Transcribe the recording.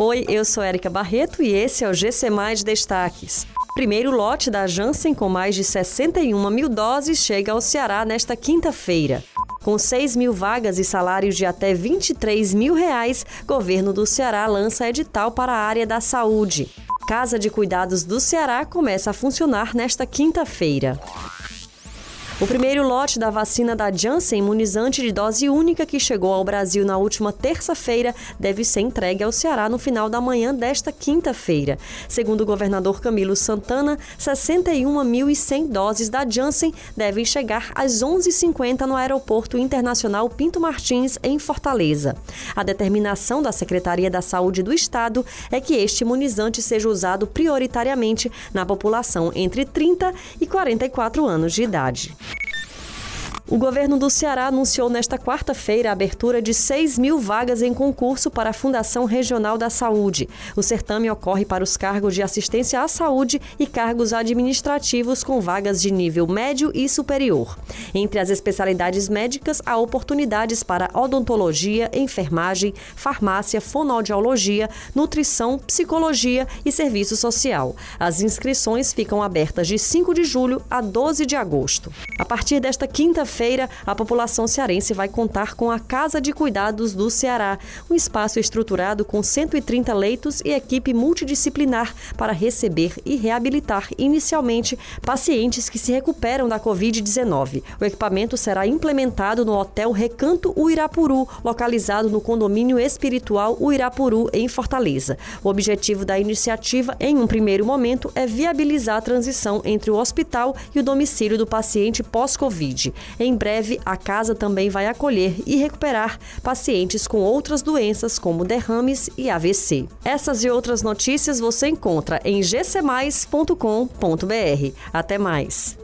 Oi, eu sou Érica Barreto e esse é o GC Mais Destaques. Primeiro lote da Janssen, com mais de 61 mil doses, chega ao Ceará nesta quinta-feira. Com 6 mil vagas e salários de até 23 mil reais, governo do Ceará lança edital para a área da saúde. Casa de Cuidados do Ceará começa a funcionar nesta quinta-feira. O primeiro lote da vacina da Janssen, imunizante de dose única que chegou ao Brasil na última terça-feira, deve ser entregue ao Ceará no final da manhã desta quinta-feira. Segundo o governador Camilo Santana, 61.100 doses da Janssen devem chegar às 11h50 no Aeroporto Internacional Pinto Martins, em Fortaleza. A determinação da Secretaria da Saúde do Estado é que este imunizante seja usado prioritariamente na população entre 30 e 44 anos de idade. O governo do Ceará anunciou nesta quarta-feira a abertura de 6 mil vagas em concurso para a Fundação Regional da Saúde. O certame ocorre para os cargos de assistência à saúde e cargos administrativos com vagas de nível médio e superior. Entre as especialidades médicas, há oportunidades para odontologia, enfermagem, farmácia, fonoaudiologia, nutrição, psicologia e serviço social. As inscrições ficam abertas de 5 de julho a 12 de agosto. A partir desta quinta-feira, feira a população cearense vai contar com a Casa de Cuidados do Ceará, um espaço estruturado com 130 leitos e equipe multidisciplinar para receber e reabilitar inicialmente pacientes que se recuperam da Covid-19. O equipamento será implementado no Hotel Recanto Uirapuru, localizado no condomínio espiritual Uirapuru, em Fortaleza. O objetivo da iniciativa, em um primeiro momento, é viabilizar a transição entre o hospital e o domicílio do paciente pós-Covid. Em breve, a casa também vai acolher e recuperar pacientes com outras doenças como derrames e AVC. Essas e outras notícias você encontra em gcmais.com.br. Até mais.